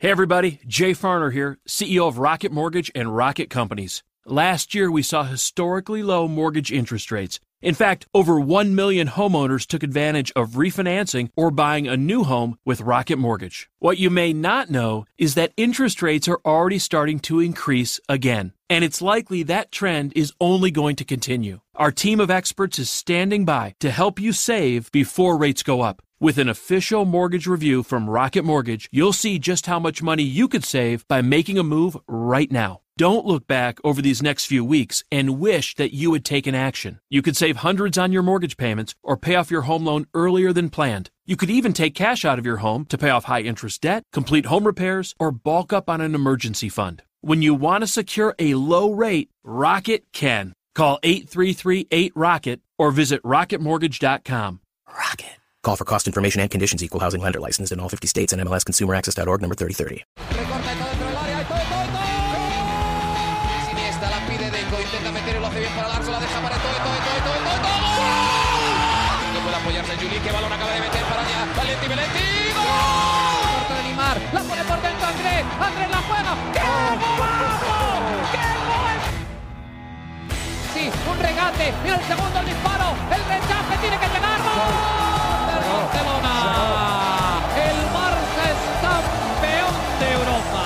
Hey everybody, Jay Farner here, CEO of Rocket Mortgage and Rocket Companies. Last year we saw historically low mortgage interest rates. In fact, over 1 million homeowners took advantage of refinancing or buying a new home with Rocket Mortgage. What you may not know is that interest rates are already starting to increase again, and it's likely that trend is only going to continue. Our team of experts is standing by to help you save before rates go up. With an official mortgage review from Rocket Mortgage, you'll see just how much money you could save by making a move right now. Don't look back over these next few weeks and wish that you had taken action. You could save hundreds on your mortgage payments or pay off your home loan earlier than planned. You could even take cash out of your home to pay off high interest debt, complete home repairs, or bulk up on an emergency fund. When you want to secure a low rate, Rocket can. Call 833 Rocket or visit rocketmortgage.com. Rocket. Call for cost information and conditions. Equal housing lender licensed in all 50 states and MLSConsumerAccess.org number 3030. Recorta todo dentro del área. ¡Todo, todo, todo! Siniestra la pide Deco. Intenta meter y lo hace bien para Larso. La deja para todo, todo, todo, todo, todo, todo. No puede apoyarse Juli. Que balón acaba de meter para allá. Valenti, Valenti. ¡Gol! Corta de Neymar. La pone por dentro Andrés. Andrés la juega. ¡Qué golazo! ¡Qué gol! Sí, un regate. Mira el segundo el disparo. El rechace tiene que llegar. ¡Gol! Barcelona. El Barça es campeón de Europa.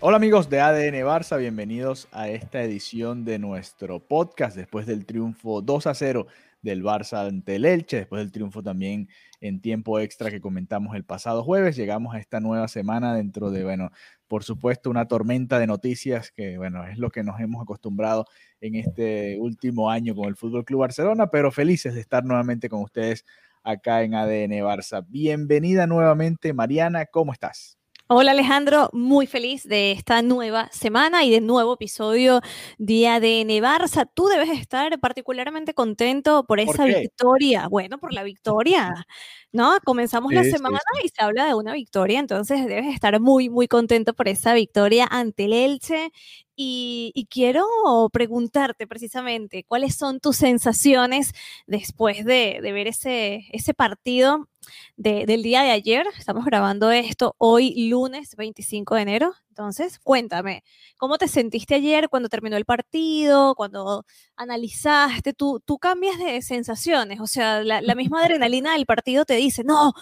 Hola amigos de ADN Barça, bienvenidos a esta edición de nuestro podcast después del triunfo 2 a 0 del Barça ante el Elche, después del triunfo también en tiempo extra que comentamos el pasado jueves. Llegamos a esta nueva semana dentro de, bueno, por supuesto, una tormenta de noticias que, bueno, es lo que nos hemos acostumbrado en este último año con el Fútbol Club Barcelona, pero felices de estar nuevamente con ustedes acá en ADN Barça. Bienvenida nuevamente, Mariana, ¿cómo estás? Hola Alejandro, muy feliz de esta nueva semana y de nuevo episodio de ADN Barça. Tú debes estar particularmente contento por esa victoria. Bueno, por la victoria, ¿no? Comenzamos la semana y se habla de una victoria, entonces debes estar muy, muy contento por esa victoria ante el Elche. Y, quiero preguntarte precisamente, ¿cuáles son tus sensaciones después de, ver ese, ese partido del día de ayer? Estamos grabando esto hoy lunes 25 de enero. Entonces, cuéntame, ¿cómo te sentiste ayer cuando terminó el partido, cuando analizaste? Tú, tú cambias de sensaciones, o sea, la, la misma adrenalina del partido te dice, no,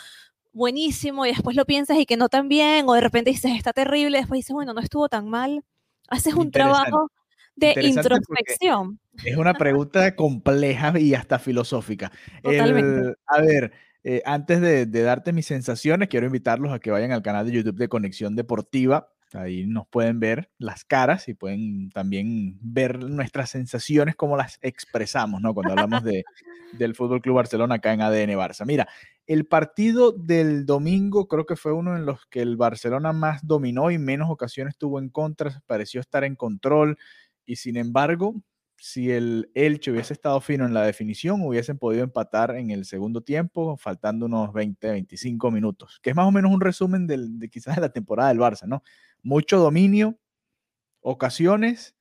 buenísimo, y después lo piensas y que no tan bien, o de repente dices, está terrible, y después dices, bueno, no estuvo tan mal haces un trabajo de introspección. Es una pregunta compleja y hasta filosófica. a ver, eh, antes de, darte mis sensaciones, quiero invitarlos a que vayan al canal de YouTube de Conexión Deportiva. Ahí nos pueden ver las caras y pueden también ver nuestras sensaciones, cómo las expresamos, ¿no? Cuando hablamos de, del Fútbol Club Barcelona acá en ADN Barça. Mira, el partido del domingo creo que fue uno en los que el Barcelona más dominó y menos ocasiones tuvo en contra, pareció estar en control y sin embargo, si el Elche hubiese estado fino en la definición, hubiesen podido empatar en el segundo tiempo, faltando unos 20, 25 minutos, que es más o menos un resumen de quizás de la temporada del Barça, ¿no? Mucho dominio, ocasiones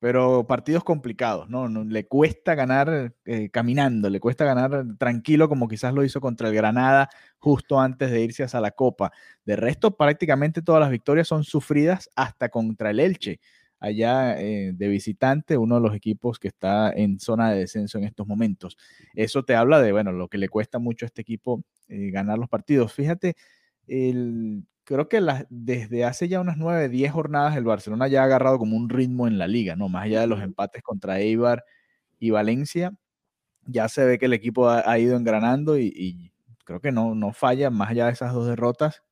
pero partidos complicados, ¿no? le cuesta ganar eh, caminando, le cuesta ganar tranquilo como quizás lo hizo contra el Granada justo antes de irse hacia la Copa. De resto, prácticamente todas las victorias son sufridas hasta contra el Elche, allá eh, de visitante, uno de los equipos que está en zona de descenso en estos momentos. Eso te habla de, bueno, lo que le cuesta mucho a este equipo eh, ganar los partidos. Fíjate, el, creo que desde hace ya unas 9, 10 jornadas el Barcelona ya ha agarrado como un ritmo en la liga, ¿no? Más allá de los empates contra Eibar y Valencia, ya se ve que el equipo ha, ido engranando y, creo que no, no falla, más allá de esas dos derrotas,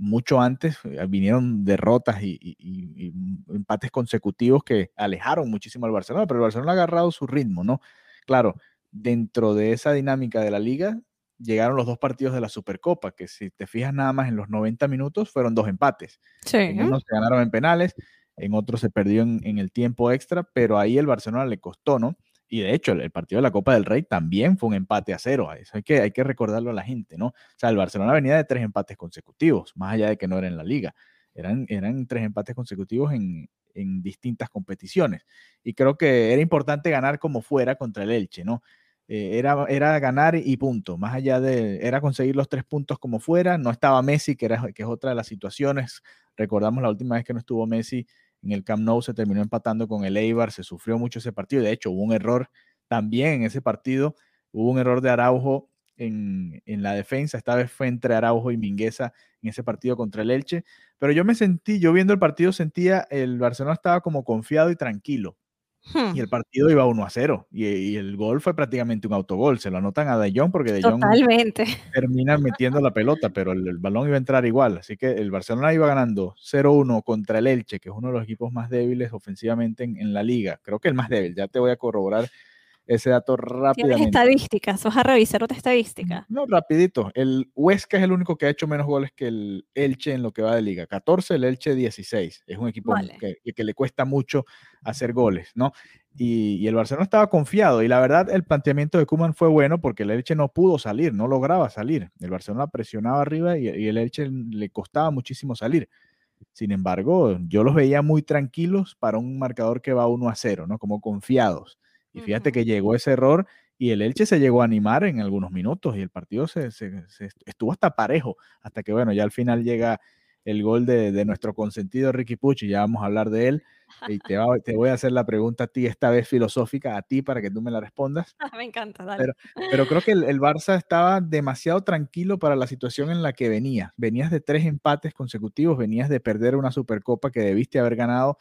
mucho antes eh, vinieron derrotas y, y, empates consecutivos que alejaron muchísimo al Barcelona, pero el Barcelona ha agarrado su ritmo, ¿no? Claro, dentro de esa dinámica de la liga, llegaron los dos partidos de la Supercopa, que si te fijas nada más en los 90 minutos fueron dos empates. Sí. En uno se ganaron en penales, en otro se perdió en, el tiempo extra, pero ahí el Barcelona le costó, ¿no? Y de hecho, el, partido de la Copa del Rey también fue un empate a cero. Eso hay que, hay que recordarlo a la gente, ¿no? O sea, el Barcelona venía de tres empates consecutivos, más allá de que no era en la liga. Eran, eran tres empates consecutivos en, en distintas competiciones. Y creo que era importante ganar como fuera contra el Elche, ¿no? eh, era, era ganar y punto. Más allá de, era conseguir los tres puntos como fuera. No estaba Messi, que, era, que es otra de las situaciones. Recordamos la última vez que no estuvo Messi en el Camp Nou, se terminó empatando con el Eibar, se sufrió mucho ese partido. De hecho, hubo un error también en ese partido. Hubo un error de Araujo en, en, la defensa. Esta vez fue entre Araujo y Mingueza en ese partido contra el Elche. Pero yo me sentí, yo viendo el partido, sentía el Barcelona estaba como confiado y tranquilo. Y hmm. el partido iba 1 a 0. Y, el gol fue prácticamente un autogol. Se lo anotan a De Jong porque De Jong termina metiendo la pelota, pero el, balón iba a entrar igual. Así que el Barcelona iba ganando 0-1 contra el Elche, que es uno de los equipos más débiles ofensivamente en, en, la liga. Creo que el más débil. Ya te voy a corroborar ese dato rápidamente. estadísticas, vas a revisar otra estadística. No, rapidito. El Huesca es el único que ha hecho menos goles que el Elche en lo que va de liga. 14, el Elche 16. Es un equipo que, que, le cuesta mucho hacer goles, ¿no? Y, y, el Barcelona estaba confiado y la verdad el planteamiento de Kuman fue bueno porque el Elche no pudo salir, no lograba salir. El Barcelona presionaba arriba y, y el Elche le costaba muchísimo salir. Sin embargo, yo los veía muy tranquilos para un marcador que va 1 a 0, ¿no? Como confiados. Y fíjate que llegó ese error y el Elche se llegó a animar en algunos minutos y el partido se, estuvo hasta parejo, hasta que bueno, ya al final llega el gol de, de nuestro consentido Ricky Pucci, ya vamos a hablar de él. Y te, te, voy a hacer la pregunta a ti, esta vez filosófica, a ti para que tú me la respondas. me encanta, dale. Pero, pero creo que el, el, Barça estaba demasiado tranquilo para la situación en la que venía. Venías de tres empates consecutivos, venías de perder una Supercopa que debiste haber ganado,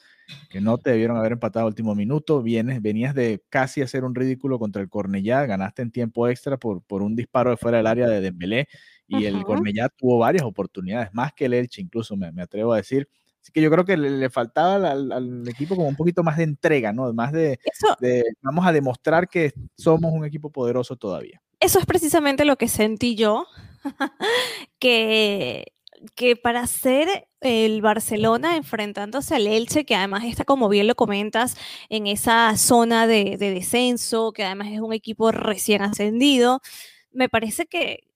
que no te debieron haber empatado al último minuto. Vienes, venías de casi hacer un ridículo contra el Cornellá, ganaste en tiempo extra por, por un disparo de fuera del área de Dembélé y el Cornellá tuvo varias oportunidades, más que el Elche incluso, me, me atrevo a decir Así que yo creo que le, faltaba al, equipo como un poquito más de entrega, ¿no? Más de, vamos a demostrar que somos un equipo poderoso todavía. Eso es precisamente lo que sentí yo, que, que para ser el Barcelona enfrentándose al Elche, que además está, como bien lo comentas, en esa zona de, de descenso, que además es un equipo recién ascendido, me parece que,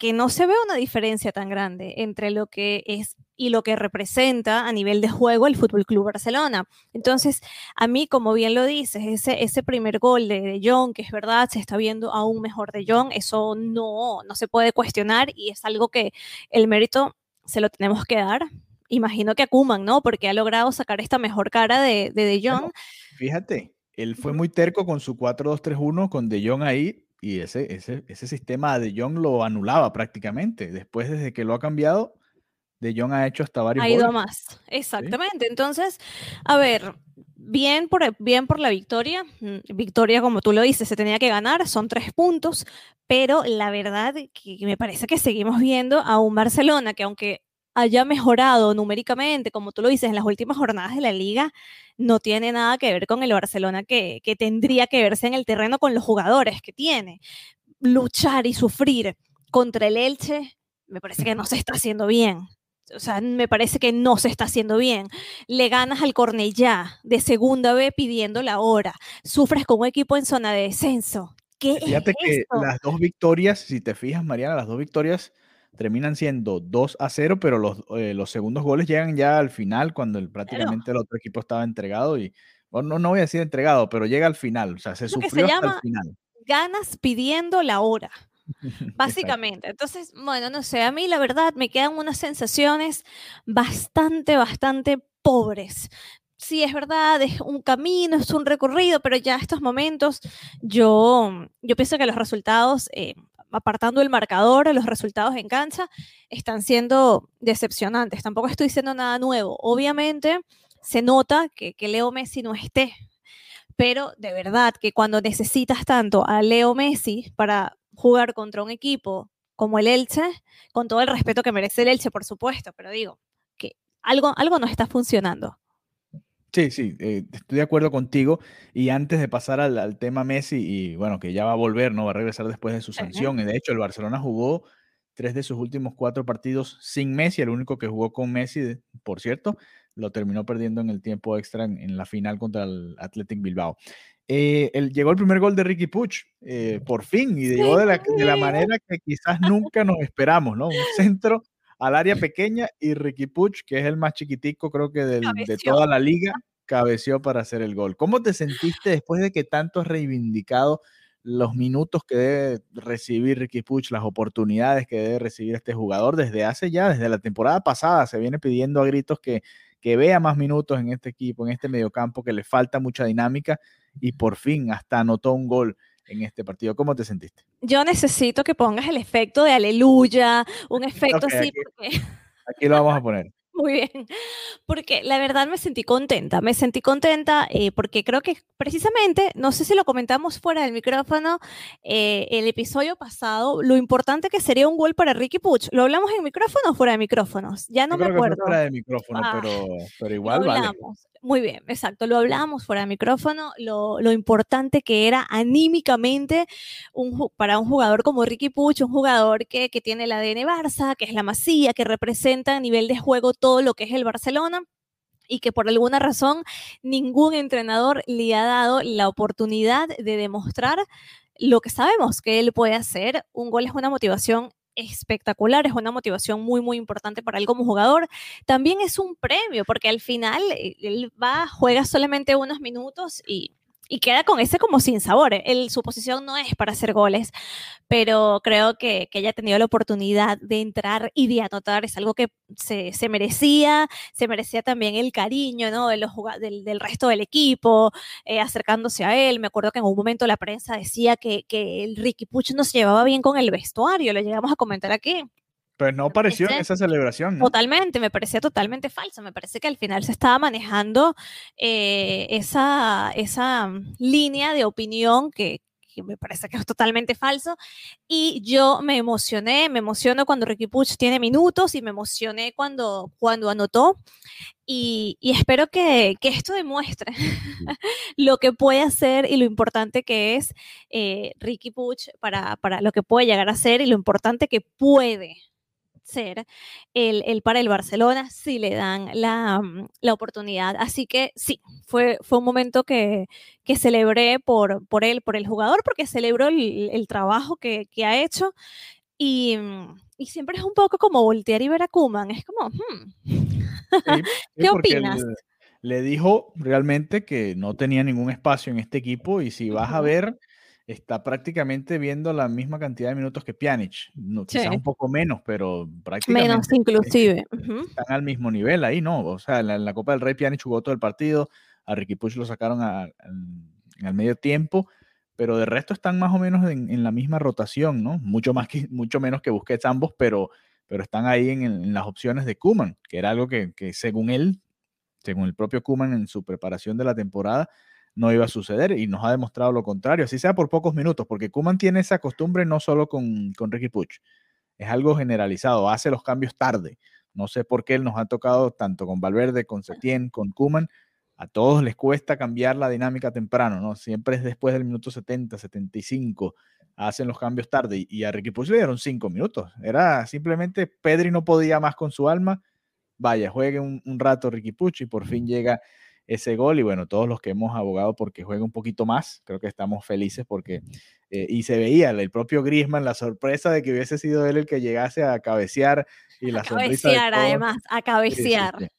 que no se ve una diferencia tan grande entre lo que es y lo que representa a nivel de juego el Fútbol Club Barcelona. Entonces, a mí, como bien lo dices, ese, ese primer gol de, de Jong, que es verdad, se está viendo aún mejor de Jong, eso no, no se puede cuestionar y es algo que el mérito se lo tenemos que dar. Imagino que a ¿no? Porque ha logrado sacar esta mejor cara de De, de Jong. fíjate, él fue muy terco con su 4-2-3-1 con De Jong ahí y ese, ese, ese sistema de Jong lo anulaba prácticamente. Después, desde que lo ha cambiado, De Jong ha hecho hasta varios. Ha ido más, exactamente. Entonces, a ver, bien por, bien por la victoria. Mm, victoria, como tú lo dices, se tenía que ganar, son tres puntos, pero la verdad que me parece que seguimos viendo a un Barcelona que aunque haya mejorado numéricamente, como tú lo dices, en las últimas jornadas de la liga, no tiene nada que ver con el Barcelona que, que tendría que verse en el terreno con los jugadores que tiene. Luchar y sufrir contra el Elche, me parece que no se está haciendo bien. O sea, me parece que no se está haciendo bien. Le ganas al Cornellá de segunda vez pidiendo la hora. Sufres con un equipo en zona de descenso. ¿Qué Fíjate que las dos victorias, si te fijas, Mariana, las dos victorias terminan siendo 2 a 0, pero los, eh, los segundos goles llegan ya al final, cuando el, prácticamente el otro equipo estaba entregado y, bueno, no, voy a decir entregado, pero llega al final, o sea, se sufrió hasta el final. Ganas pidiendo la hora. Básicamente. Entonces, bueno, no sé, a mí la verdad me quedan unas sensaciones bastante, bastante pobres. Sí, es verdad, es un camino, es un recorrido, pero ya estos momentos yo, yo pienso que los resultados eh, apartando el marcador, los resultados en cancha están siendo decepcionantes. Tampoco estoy diciendo nada nuevo. Obviamente se nota que, Leo Messi no esté, pero de verdad que cuando necesitas tanto a Leo Messi para jugar contra un equipo como el Elche, con todo el respeto que merece el Elche, por supuesto, pero digo que algo, algo no está funcionando. Sí, sí, eh, estoy de acuerdo contigo. Y antes de pasar al, tema Messi, y bueno, que ya va a volver, ¿no? Va a regresar después de su sanción. Y de hecho, el Barcelona jugó tres de sus últimos cuatro partidos sin Messi. El único que jugó con Messi, por cierto, lo terminó perdiendo en el tiempo extra en, la final contra el Athletic Bilbao. Eh, llegó el primer gol de Ricky Puch, eh, por fin, y llegó de la, de la manera que quizás nunca nos esperamos, ¿no? Un centro al área pequeña y Ricky Puch, que es el más chiquitico creo que de toda la liga, cabeció para hacer el gol. ¿Cómo te sentiste después de que tanto has reivindicado los minutos que debe recibir Ricky Puch, las oportunidades que debe recibir este jugador desde hace ya, desde la temporada pasada, se viene pidiendo a gritos que, que vea más minutos en este equipo, en este mediocampo, que le falta mucha dinámica y por fin hasta anotó un gol en este partido. ¿Cómo te sentiste? Yo necesito que pongas el efecto de aleluya, un efecto así. aquí lo vamos a poner. Muy bien, porque la verdad me sentí contenta, me sentí contenta eh, porque creo que precisamente, no sé si lo comentamos fuera del micrófono, eh, el episodio pasado, lo importante que sería un gol para Ricky Puch, ¿lo hablamos en micrófono o fuera de micrófonos? Ya no me acuerdo. fuera de micrófono, ah, pero, pero, igual vale. Muy bien, exacto, lo hablábamos fuera de micrófono, lo, importante que era anímicamente para un jugador como Ricky Puch, un jugador que, que tiene el ADN Barça, que es la masía, que representa a nivel de juego todo lo que es el Barcelona y que por alguna razón ningún entrenador le ha dado la oportunidad de demostrar lo que sabemos que él puede hacer. Un gol es una motivación espectacular, es una motivación muy, muy importante para él como jugador. También es un premio, porque al final eh, él va, juega solamente unos minutos y y queda con ese como sin sabor. El, su posición no es para hacer goles, pero creo que, que haya tenido la oportunidad de entrar y de anotar es algo que se, se merecía, se merecía también el cariño ¿no? de los, del, del resto del equipo, eh, acercándose a él. Me acuerdo que en un momento la prensa decía que, que el Ricky Puch no se llevaba bien con el vestuario, lo llegamos a comentar aquí. Pues no apareció en esa celebración. Totalmente, me parecía totalmente falso. Me parece que al final se estaba manejando eh, esa, esa mm, línea de opinión que, me parece que es totalmente falso. Y yo me emocioné, me emociono cuando Ricky Puch tiene minutos y me emocioné cuando, cuando anotó. Y, espero que, que, esto demuestre lo que puede hacer y lo importante que es eh, Ricky Puch para, para lo que puede llegar a ser y lo importante que puede ser el, para el Barcelona si le dan mm, la, oportunidad. Así que sí, fue, fue un momento que, que celebré por, por él, por el jugador, porque celebró el, trabajo que, ha hecho. Y, mm, y, siempre es un poco como voltear y ver a Kuman. Es como, hmm, ¿qué opinas? Le dijo realmente que no tenía ningún espacio en este equipo y si vas a ver está prácticamente viendo la misma cantidad de minutos que Pjanic. No, Quizás un poco menos, pero prácticamente. Menos, inclusive. Están al mismo nivel ahí, ¿no? O sea, en la, Copa del Rey Pjanic jugó todo el partido, a Ricky Puch lo sacaron en al medio tiempo, pero de resto están más o menos en, la misma rotación, ¿no? Mucho, más que, mucho menos que Busquets ambos, pero, pero están ahí en, las opciones de Kuman, que era algo que, que según él, según el propio Kuman en su preparación de la temporada, no iba a suceder y nos ha demostrado lo contrario, así sea por pocos minutos, porque Kuman tiene esa costumbre no solo con, con Ricky Puch, es algo generalizado, hace los cambios tarde. No sé por qué él nos ha tocado tanto con Valverde, con Setién, con Kuman. A todos les cuesta cambiar la dinámica temprano, ¿no? Siempre es después del minuto 70, 75, hacen los cambios tarde. Y a Ricky Puch le dieron cinco minutos. Era simplemente Pedri no podía más con su alma. Vaya, juegue un, un rato Ricky Puch y por fin llega ese gol y bueno, todos los que hemos abogado porque juegue un poquito más, creo que estamos felices porque, eh, y se veía el propio Griezmann, la sorpresa de que hubiese sido él el que llegase a cabecear y la a cabecear además, a cabecear.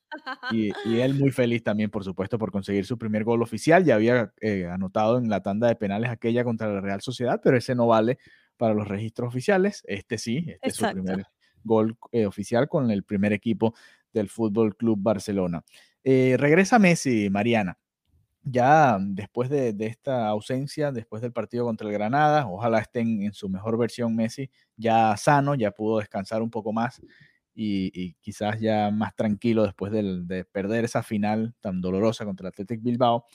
Y, él muy feliz también, por supuesto, por conseguir su primer gol oficial. Ya había eh, anotado en la tanda de penales aquella contra la Real Sociedad, pero ese no vale para los registros oficiales. Este sí, este es su primer gol eh, oficial con el primer equipo del Fútbol Club Barcelona. Eh, regresa Messi, Mariana. Ya después de, esta ausencia, después del partido contra el Granada, ojalá estén en su mejor versión Messi, ya sano, ya pudo descansar un poco más y, quizás ya más tranquilo después de perder esa final tan dolorosa contra el Athletic Bilbao.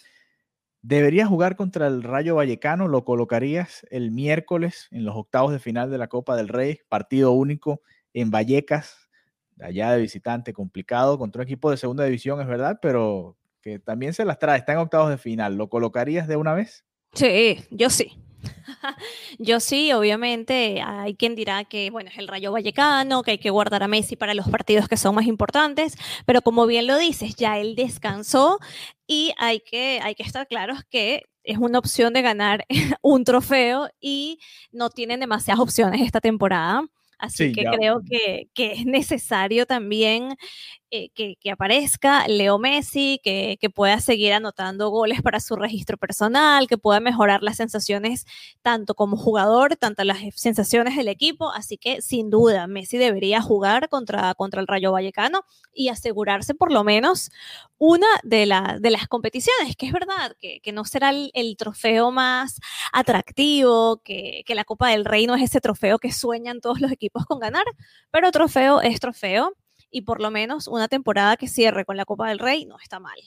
Debería jugar contra el Rayo Vallecano, lo colocarías el miércoles en los octavos de final de la Copa del Rey, partido único en Vallecas, allá de visitante, complicado, contra un equipo de segunda división, es verdad, pero que también se las trae, está en octavos de final. ¿Lo colocarías de una vez? Sí, yo sí. Yo sí, obviamente hay quien dirá que bueno, es el Rayo Vallecano, que hay que guardar a Messi para los partidos que son más importantes, pero como bien lo dices, ya él descansó y hay que, hay que estar claros que es una opción de ganar un trofeo y no tienen demasiadas opciones esta temporada. Así que creo que, es necesario también eh, que, aparezca Leo Messi, que, que, pueda seguir anotando goles para su registro personal, que pueda mejorar las sensaciones tanto como jugador, tanto las sensaciones del equipo. Así que sin duda, Messi debería jugar contra, contra el Rayo Vallecano y asegurarse por lo menos una de, de las competiciones, que es verdad que, no será el, trofeo más atractivo, que, que la Copa del Rey no es ese trofeo que sueñan todos los equipos con ganar, pero trofeo es trofeo y por lo menos una temporada que cierre con la Copa del Rey no está mal.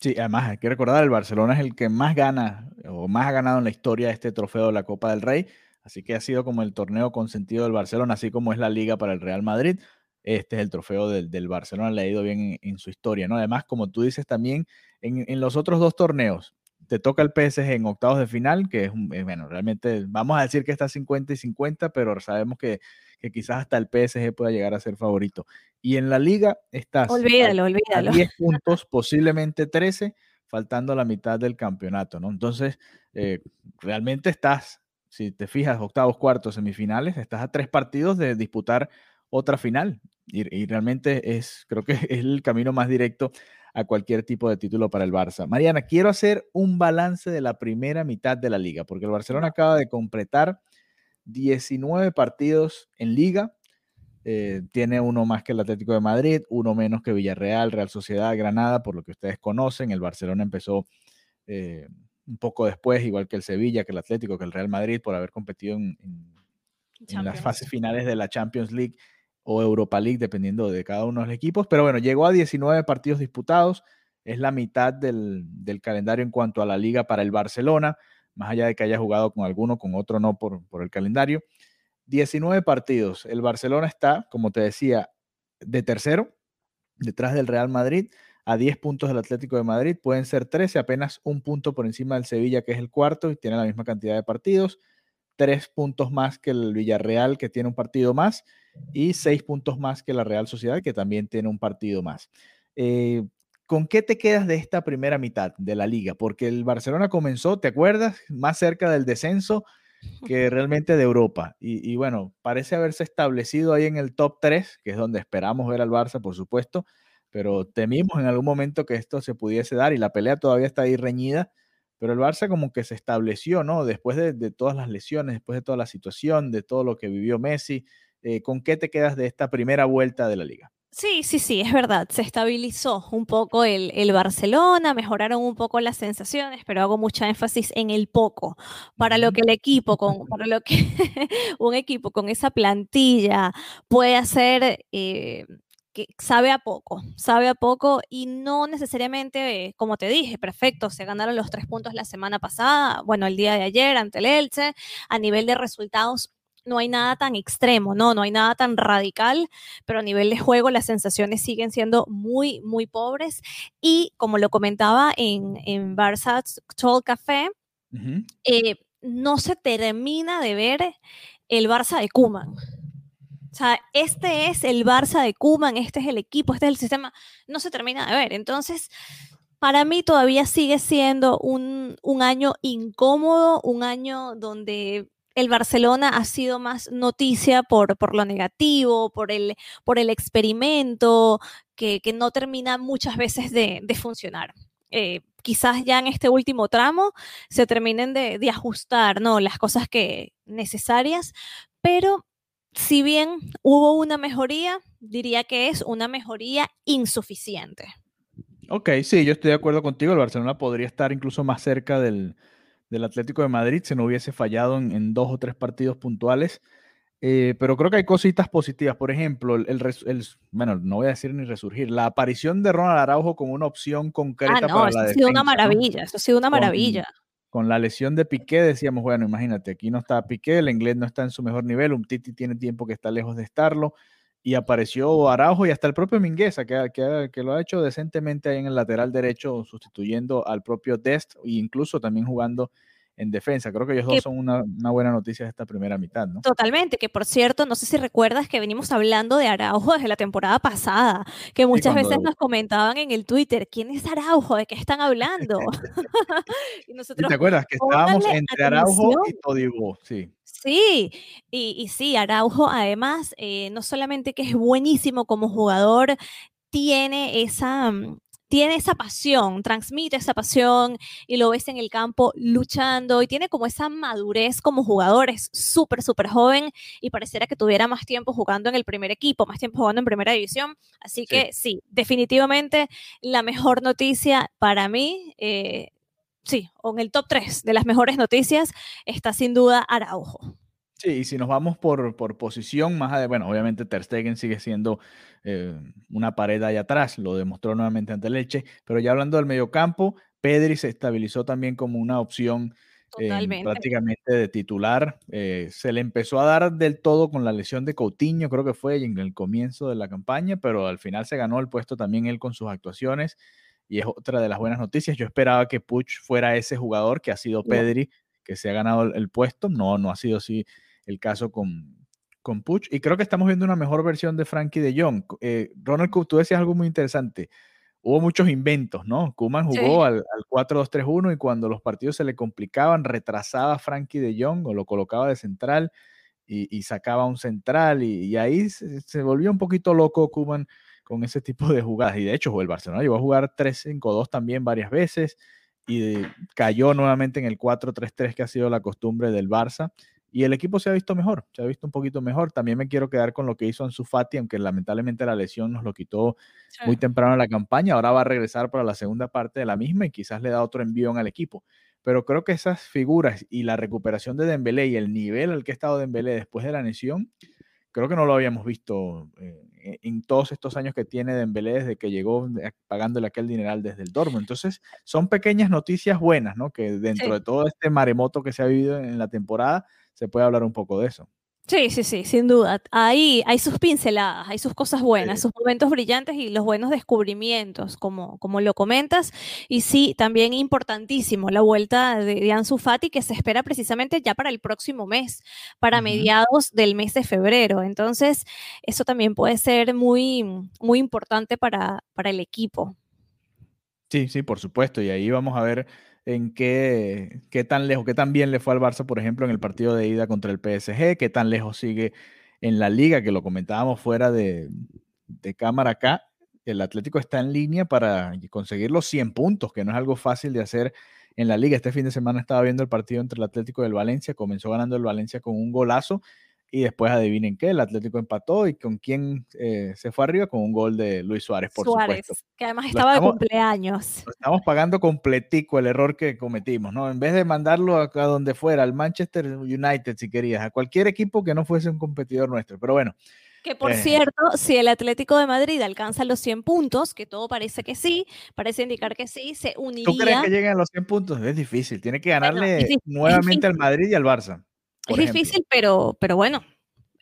Sí, además hay que recordar, el Barcelona es el que más gana o más ha ganado en la historia este trofeo de la Copa del Rey, así que ha sido como el torneo consentido del Barcelona, así como es la liga para el Real Madrid. Este es el trofeo del, Barcelona, le ha ido bien en, su historia, ¿no? Además, como tú dices también, en, en los otros dos torneos, te toca el PSG en octavos de final, que es, un, eh, bueno, realmente vamos a decir que está 50 y 50, pero sabemos que, que, quizás hasta el PSG pueda llegar a ser favorito. Y en la liga estás olvídalo, olvídalo. 10 puntos, posiblemente 13, faltando la mitad del campeonato, ¿no? Entonces, eh, realmente estás, si te fijas, octavos, cuartos, semifinales, estás a tres partidos de disputar otra final. Y, y realmente es, creo que es el camino más directo a cualquier tipo de título para el Barça. Mariana, quiero hacer un balance de la primera mitad de la liga, porque el Barcelona acaba de completar 19 partidos en liga. Eh, tiene uno más que el Atlético de Madrid, uno menos que Villarreal, Real Sociedad, Granada, por lo que ustedes conocen. El Barcelona empezó eh, un poco después, igual que el Sevilla, que el Atlético, que el Real Madrid, por haber competido en las fases finales de la Champions League o Europa League, dependiendo de cada uno de los equipos. Pero bueno, llegó a 19 partidos disputados, es la mitad del, calendario en cuanto a la liga para el Barcelona, más allá de que haya jugado con alguno, con otro no por, por el calendario. 19 partidos. El Barcelona está, como te decía, de tercero, detrás del Real Madrid, a 10 puntos del Atlético de Madrid. Pueden ser 13, apenas un punto por encima del Sevilla, que es el cuarto, y tiene la misma cantidad de partidos. Tres puntos más que el Villarreal, que tiene un partido más y seis puntos más que la Real Sociedad, que también tiene un partido más. Eh, ¿Con qué te quedas de esta primera mitad de la liga? Porque el Barcelona comenzó, ¿te acuerdas? Más cerca del descenso que realmente de Europa. Y, bueno, parece haberse establecido ahí en el top 3, que es donde esperamos ver al Barça, por supuesto, pero temimos en algún momento que esto se pudiese dar y la pelea todavía está ahí reñida, pero el Barça como que se estableció, ¿no? Después de, de todas las lesiones, después de toda la situación, de todo lo que vivió Messi, eh, ¿Con qué te quedas de esta primera vuelta de la liga? Sí, sí, sí, es verdad. Se estabilizó un poco el, Barcelona, mejoraron un poco las sensaciones, pero hago mucha énfasis en el poco. Para lo que el equipo, con, para lo que un equipo con esa plantilla puede hacer, eh, que sabe a poco, sabe a poco y no necesariamente, como te dije, perfecto, se ganaron los tres puntos la semana pasada, bueno, el día de ayer ante el Elche, a nivel de resultados no hay nada tan extremo, no, no hay nada tan radical, pero a nivel de juego las sensaciones siguen siendo muy, muy pobres. Y como lo comentaba en, en Barça Talk Café, eh, no se termina de ver el Barça de Kuman. O sea, este es el Barça de Kuman, este es el equipo, este es el sistema, no se termina de ver. Entonces, para mí todavía sigue siendo un, un año incómodo, un año donde el Barcelona ha sido más noticia por, por lo negativo, por el, por el experimento, que, no termina muchas veces de, funcionar. Eh, quizás ya en este último tramo se terminen de, ajustar ¿no? las cosas que necesarias, pero si bien hubo una mejoría, diría que es una mejoría insuficiente. Ok, sí, yo estoy de acuerdo contigo. El Barcelona podría estar incluso más cerca del, del Atlético de Madrid si no hubiese fallado en, dos o tres partidos puntuales. Eh, pero creo que hay cositas positivas. Por ejemplo, el, bueno, no voy a decir ni resurgir, la aparición de Ronald Araujo como una opción concreta ah, no, para la ha sido una maravilla, eso ha sido una maravilla. Con, la lesión de Piqué decíamos, bueno, imagínate, aquí no está Piqué, el inglés no está en su mejor nivel, un Titi tiene tiempo que está lejos de estarlo, y apareció Araujo y hasta el propio Mingueza, que, que, lo ha hecho decentemente ahí en el lateral derecho, sustituyendo al propio Dest e incluso también jugando en defensa. Creo que ellos dos son una, buena noticia de esta primera mitad, ¿no? Totalmente, que por cierto, no sé si recuerdas que venimos hablando de Araujo desde la temporada pasada, que muchas veces nos comentaban en el Twitter, ¿quién es Araujo? ¿De qué están hablando? y nosotros, ¿Te acuerdas que estábamos entre Araujo y Todibo? Sí. Sí, y, sí, Araujo además, eh, no solamente que es buenísimo como jugador, tiene esa, mm, tiene esa pasión, transmite esa pasión y lo ves en el campo luchando y tiene como esa madurez como jugador, es súper, súper joven y pareciera que tuviera más tiempo jugando en el primer equipo, más tiempo jugando en primera división. Así que sí, definitivamente la mejor noticia para mí, eh, sí, en el top 3 de las mejores noticias está sin duda Araujo. Sí, y si nos vamos por, por posición, más adelante, bueno, obviamente Ter Stegen sigue siendo eh, una pared ahí atrás, lo demostró nuevamente ante Leche, pero ya hablando del mediocampo, Pedri se estabilizó también como una opción eh, prácticamente de titular. Eh, se le empezó a dar del todo con la lesión de Coutinho, creo que fue en el comienzo de la campaña, pero al final se ganó el puesto también él con sus actuaciones y es otra de las buenas noticias. Yo esperaba que Puch fuera ese jugador que ha sido Pedri, que se ha ganado el puesto, no, no ha sido así el caso con, con Puch. Y creo que estamos viendo una mejor versión de Frankie de Jong. Eh, Ronald, tú decías algo muy interesante. Hubo muchos inventos, ¿no? Kuman jugó al, 4-2-3-1 y cuando los partidos se le complicaban, retrasaba a Frankie de Jong o lo colocaba de central y, sacaba un central. Y, ahí se, volvió un poquito loco Kuman con ese tipo de jugadas. Y de hecho, el Barcelona llegó a jugar 3-5-2 también varias veces y cayó nuevamente en el 4-3-3 que ha sido la costumbre del Barça y el equipo se ha visto mejor, se ha visto un poquito mejor. También me quiero quedar con lo que hizo Ansu Fati, aunque lamentablemente la lesión nos lo quitó muy temprano en la campaña. Ahora va a regresar para la segunda parte de la misma y quizás le da otro envío al equipo. Pero creo que esas figuras y la recuperación de Dembélé y el nivel al que ha estado Dembélé después de la lesión, creo que no lo habíamos visto eh, en todos estos años que tiene Dembélé desde que llegó pagándole aquel dineral desde el Dortmund. Entonces, son pequeñas noticias buenas, ¿no? Que dentro de todo este maremoto que se ha vivido en la temporada, se puede hablar un poco de eso. Sí, sí, sí, sin duda. Ahí hay sus pinceladas, hay sus cosas buenas, sus momentos brillantes y los buenos descubrimientos, como, como lo comentas. Y sí, también importantísimo la vuelta de, Ansu Fati, que se espera precisamente ya para el próximo mes, para mediados del mes de febrero. Entonces, eso también puede ser muy, muy importante para, para el equipo. Sí, sí, por supuesto. Y ahí vamos a ver en qué, qué tan lejos, qué tan bien le fue al Barça, por ejemplo, en el partido de ida contra el PSG, qué tan lejos sigue en la liga, que lo comentábamos fuera de, de cámara acá. El Atlético está en línea para conseguir los 100 puntos, que no es algo fácil de hacer en la liga. Este fin de semana estaba viendo el partido entre el Atlético y el Valencia, comenzó ganando el Valencia con un golazo y después adivinen qué, el Atlético empató y con quién eh, se fue arriba con un gol de Luis Suárez, por Suárez, supuesto. que además estaba de cumpleaños. estamos pagando completico el error que cometimos, ¿no? En vez de mandarlo a, donde fuera, al Manchester United, si querías, a cualquier equipo que no fuese un competidor nuestro. Pero bueno. Que por eh, cierto, si el Atlético de Madrid alcanza los 100 puntos, que todo parece que sí, parece indicar que sí, se uniría. ¿Tú crees que lleguen a los 100 puntos? Es difícil, tiene que ganarle nuevamente al Madrid y al Barça. Es difícil, pero, pero bueno,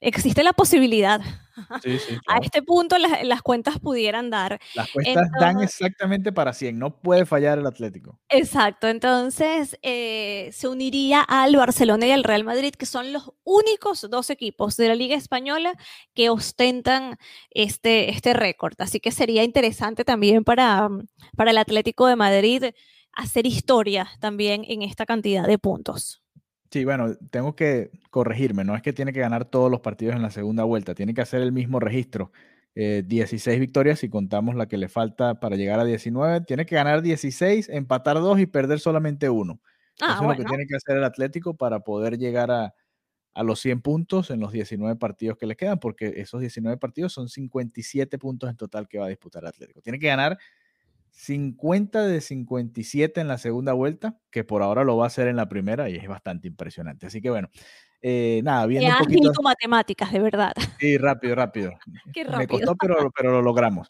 existe la posibilidad. A este punto las, cuentas pudieran dar. Las cuentas dan exactamente para 100, no puede fallar el Atlético. Exacto, entonces eh, se uniría al Barcelona y al Real Madrid, que son los únicos dos equipos de la Liga Española que ostentan este, este récord. Así que sería interesante también para, para el Atlético de Madrid hacer historia también en esta cantidad de puntos. Sí, bueno, tengo que corregirme, no es que tiene que ganar todos los partidos en la segunda vuelta, tiene que hacer el mismo registro. 16 eh, victorias si contamos la que le falta para llegar a 19, tiene que ganar 16, empatar dos y perder solamente uno. Ah, Eso es lo que tiene que hacer el Atlético para poder llegar a, a los 100 puntos en los 19 partidos que le quedan, porque esos 19 partidos son 57 puntos en total que va a disputar el Atlético. Tiene que ganar 50 de 57 en la segunda vuelta, que por ahora lo va a hacer en la primera y es bastante impresionante. Así que bueno, eh, nada, viendo un poquito... matemáticas, de verdad. Sí, rápido, rápido. Qué rápido. Me costó, pero, pero lo logramos.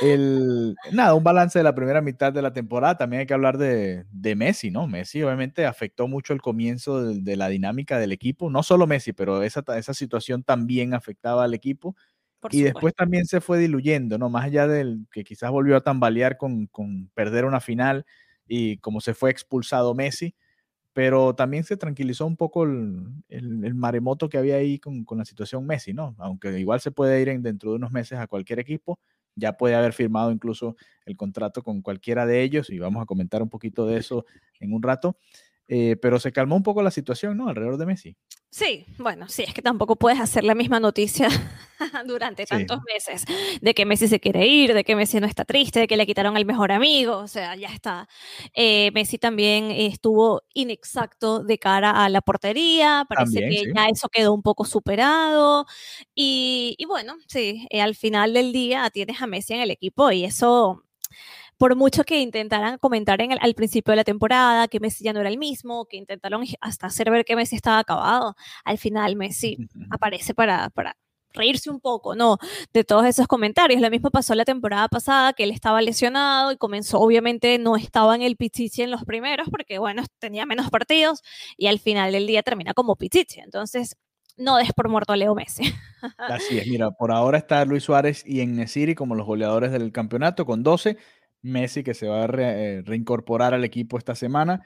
El, nada, un balance de la primera mitad de la temporada. También hay que hablar de, de Messi, ¿no? Messi obviamente afectó mucho el comienzo de, de, la dinámica del equipo. No solo Messi, pero esa, esa situación también afectaba al equipo y después también se fue diluyendo, ¿no? Más allá del que quizás volvió a tambalear con, con, perder una final y como se fue expulsado Messi, pero también se tranquilizó un poco el, el, maremoto que había ahí con, con, la situación Messi, ¿no? Aunque igual se puede ir en, dentro de unos meses a cualquier equipo, ya puede haber firmado incluso el contrato con cualquiera de ellos y vamos a comentar un poquito de eso en un rato. Eh, pero se calmó un poco la situación, ¿no? Alrededor de Messi. Sí, bueno, sí, es que tampoco puedes hacer la misma noticia durante tantos meses, de que Messi se quiere ir, de que Messi no está triste, de que le quitaron al mejor amigo, o sea, ya está. Eh, Messi también estuvo inexacto de cara a la portería, parece que ya eso quedó un poco superado, y, bueno, sí, eh, al final del día tienes a Messi en el equipo y eso por mucho que intentaran comentar en al principio de la temporada que Messi ya no era el mismo, que intentaron hasta hacer ver que Messi estaba acabado, al final Messi aparece para, para reírse un poco, ¿no? De todos esos comentarios. Lo mismo pasó la temporada pasada, que él estaba lesionado y comenzó, obviamente no estaba en el Pichichi en los primeros, porque bueno, tenía menos partidos y al final del día termina como Pichichi. Entonces, no des por muerto a Leo Messi. Así es, mira, por ahora está Luis Suárez y en Nesiri como los goleadores del campeonato con 12 Messi, que se va a eh, reincorporar al equipo esta semana.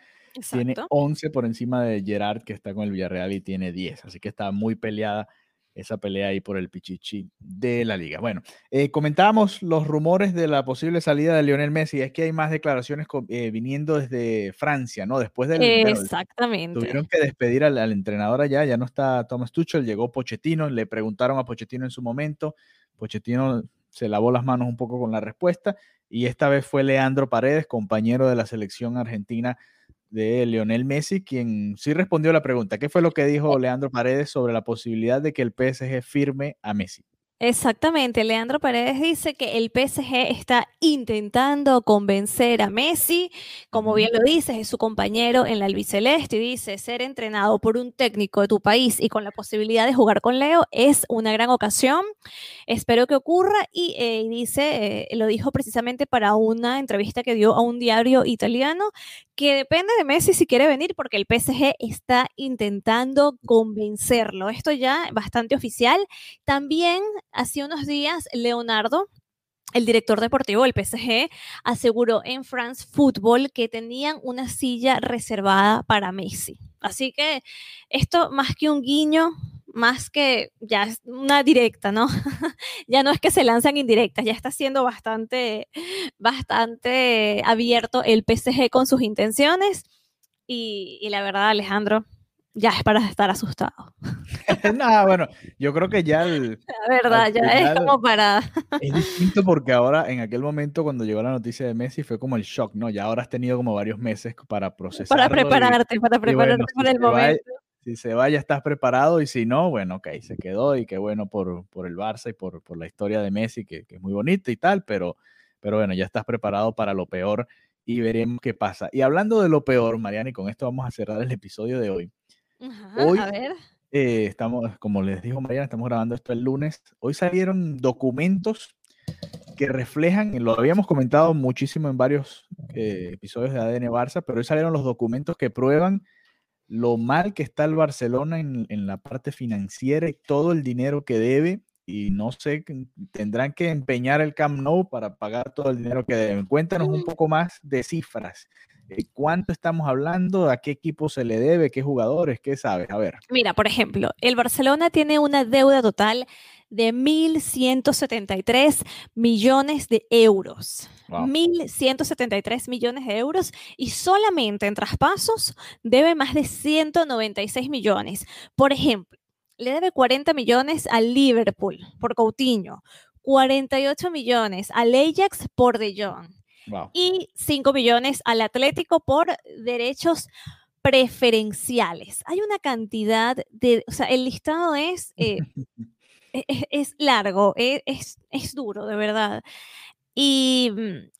Tiene 11 por encima de Gerard, que está con el Villarreal y tiene 10. Así que está muy peleada esa pelea ahí por el Pichichi de la liga. Bueno, eh, comentábamos los rumores de la posible salida de Lionel Messi. Es que hay más declaraciones eh, viniendo desde Francia, ¿no? Después del. Exactamente. tuvieron que despedir al, entrenador allá. Ya no está Thomas Tuchel, llegó Pochettino. Le preguntaron a Pochettino en su momento. Pochettino se lavó las manos un poco con la respuesta y esta vez fue Leandro Paredes, compañero de la selección argentina de Lionel Messi, quien sí respondió a la pregunta. ¿Qué fue lo que dijo Leandro Paredes sobre la posibilidad de que el PSG firme a Messi? Exactamente, Leandro Paredes dice que el PSG está intentando convencer a Messi, como bien lo dices, es su compañero en la albiceleste y dice, ser entrenado por un técnico de tu país y con la posibilidad de jugar con Leo es una gran ocasión, espero que ocurra y eh, dice, eh, lo dijo precisamente para una entrevista que dio a un diario italiano, que depende de Messi si quiere venir porque el PSG está intentando convencerlo, esto ya bastante oficial, también hace unos días, Leonardo, el director deportivo del PSG aseguró en France Football que tenían una silla reservada para Messi. Así que esto más que un guiño, más que ya es una directa, ¿no? ya no es que se lanzan indirectas, ya está siendo bastante, bastante abierto el PSG con sus intenciones. Y, y la verdad, Alejandro, ya es para estar asustado. Nada, bueno, yo creo que ya el, La verdad, ya es como para... es distinto porque ahora, en aquel momento, cuando llegó la noticia de Messi, fue como el shock, ¿no? Ya ahora has tenido como varios meses para procesar. Para prepararte, para prepararte para el momento. si se va, ya estás preparado, y si no, bueno, ok, se quedó, y qué bueno por, por el Barça y por, por la historia de Messi, que, que, es muy bonita y tal, pero, pero bueno, ya estás preparado para lo peor y veremos qué pasa. Y hablando de lo peor, Mariana, y con esto vamos a cerrar el episodio de hoy. Hoy eh, estamos, como les dijo Mariana, estamos grabando esto el lunes. Hoy salieron documentos que reflejan, lo habíamos comentado muchísimo en varios eh, episodios de ADN Barça, pero hoy salieron los documentos que prueban lo mal que está el Barcelona en, en la parte financiera y todo el dinero que debe. Y no sé, tendrán que empeñar el Camp Nou para pagar todo el dinero que deben. Cuéntanos un poco más de cifras eh, ¿Cuánto estamos hablando? ¿A qué equipo se le debe? ¿Qué jugadores? ¿Qué sabes? A ver. Mira, por ejemplo, el Barcelona tiene una deuda total de 1.173 millones de euros. 1.173 millones de euros y solamente en traspasos debe más de 196 millones. Por ejemplo, le debe 40 millones al Liverpool por Coutinho, 48 millones al Ajax por De Jong, y 5 millones al Atlético por derechos preferenciales. Hay una cantidad de, o sea, el listado es, eh, e, e, es, largo, e, es, es, duro, de verdad. Y,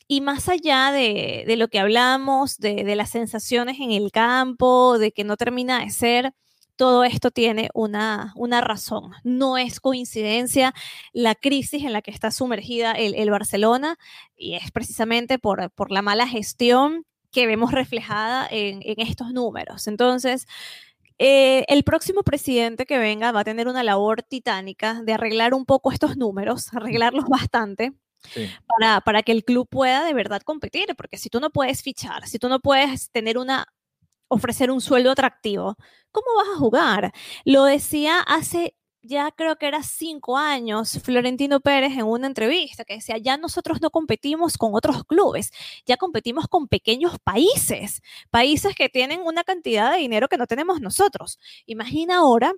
y más allá de, de, lo que hablamos, de, de las sensaciones en el campo, de que no termina de ser todo esto tiene una, una razón. No es coincidencia la crisis en la que está sumergida el, Barcelona y es precisamente por, por, la mala gestión que vemos reflejada en, estos números. Entonces, eh, el próximo presidente que venga va a tener una labor titánica de arreglar un poco estos números, arreglarlos bastante. Para, para que el club pueda de verdad competir, porque si tú no puedes fichar, si tú no puedes tener una ofrecer un sueldo atractivo, ¿cómo vas a jugar? Lo decía hace ya creo que era cinco años, Florentino Pérez en una entrevista que decía, ya nosotros no competimos con otros clubes, ya competimos con pequeños países, países que tienen una cantidad de dinero que no tenemos nosotros. Imagina ahora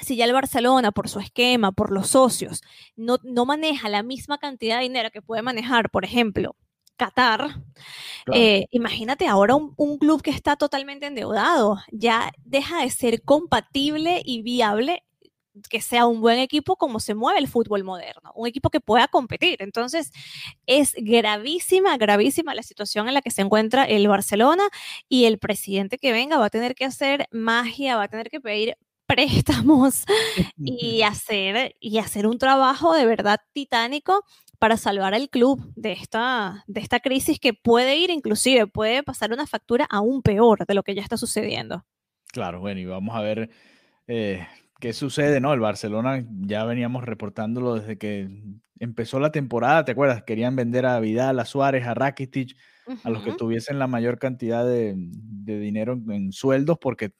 si ya el Barcelona, por su esquema, por los socios, no, no maneja la misma cantidad de dinero que puede manejar, por ejemplo, Qatar, eh, imagínate ahora un, un, club que está totalmente endeudado, ya deja de ser compatible y viable que sea un buen equipo como se mueve el fútbol moderno, un equipo que pueda competir. Entonces, es gravísima, gravísima la situación en la que se encuentra el Barcelona y el presidente que venga va a tener que hacer magia, va a tener que pedir préstamos y hacer, y hacer un trabajo de verdad titánico para salvar al club de esta, de esta crisis que puede ir, inclusive puede pasar una factura aún peor de lo que ya está sucediendo. Claro, bueno, y vamos a ver eh, qué sucede, ¿no? El Barcelona ya veníamos reportándolo desde que empezó la temporada, ¿te acuerdas? Querían vender a Vidal, a Suárez, a Rakitic, a los que tuviesen la mayor cantidad de, dinero en, sueldos, porque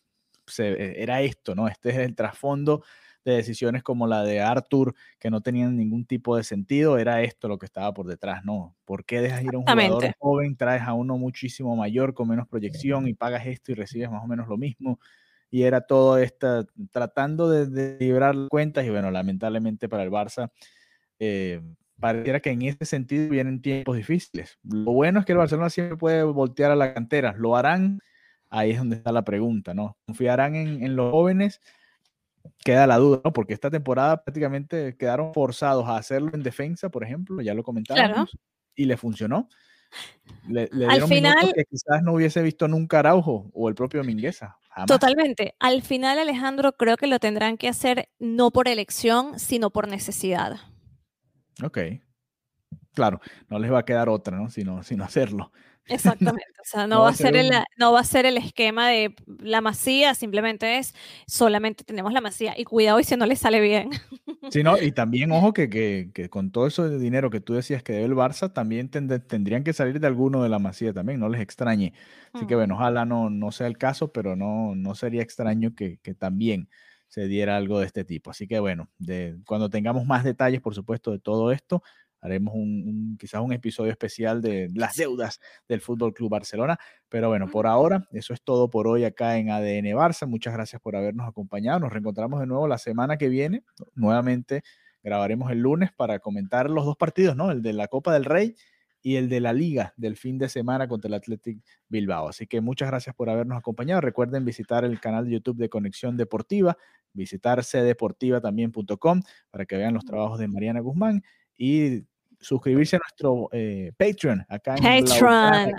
e, era esto, ¿no? Este es el trasfondo de decisiones como la de Arthur, que no tenían ningún tipo de sentido, era esto lo que estaba por detrás, ¿no? ¿Por qué dejas ir a un jugador joven, traes a uno muchísimo mayor, con menos proyección y pagas esto y recibes más o menos lo mismo? Y era todo esto, tratando de, librar cuentas y bueno, lamentablemente para el Barça, eh, pareciera que en ese sentido vienen tiempos difíciles. Lo bueno es que el Barcelona siempre puede voltear a la cantera, lo harán ahí es donde está la pregunta, ¿no? ¿Confiarán en, los jóvenes? Queda la duda, ¿no? Porque esta temporada prácticamente quedaron forzados a hacerlo en defensa, por ejemplo, ya lo comentábamos, y le funcionó. Le, dieron Al final, que quizás no hubiese visto nunca Araujo o el propio Mingueza. Totalmente. Al final, Alejandro, creo que lo tendrán que hacer no por elección, sino por necesidad. Ok. Claro, no les va a quedar otra, ¿no? Sino, sino hacerlo. Exactamente, o sea, no, va a ser el, no va a ser el esquema de la masía, simplemente es solamente tenemos la masía y cuidado y si no le sale bien. Sí, no, y también ojo que, que, con todo eso de dinero que tú decías que debe el Barça, también tendrían que salir de alguno de la masía también, no les extrañe. Así que mm. bueno, ojalá no, no sea el caso, pero no, no sería extraño que, que también se diera algo de este tipo. Así que bueno, de, cuando tengamos más detalles, por supuesto, de todo esto, haremos un, quizás un episodio especial de las deudas del Fútbol Club Barcelona. Pero bueno, por ahora, eso es todo por hoy acá en ADN Barça. Muchas gracias por habernos acompañado. Nos reencontramos de nuevo la semana que viene. Nuevamente grabaremos el lunes para comentar los dos partidos, ¿no? El de la Copa del Rey y el de la Liga del fin de semana contra el Athletic Bilbao. Así que muchas gracias por habernos acompañado. Recuerden visitar el canal de YouTube de Conexión Deportiva, visitar cdeportiva.com para que vean los trabajos de Mariana Guzmán y suscribirse a nuestro eh, Patreon acá en Patreon.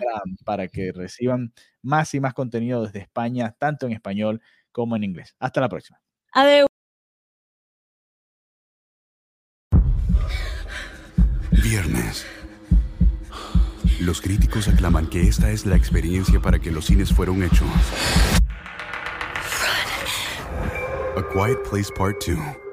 para que reciban más y más contenido desde España, tanto en español como en inglés. Hasta la próxima. Adiós. Viernes. Los críticos aclaman que esta es la experiencia para que los cines fueron hechos. A Quiet Place Part 2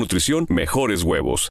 nutrición, mejores huevos.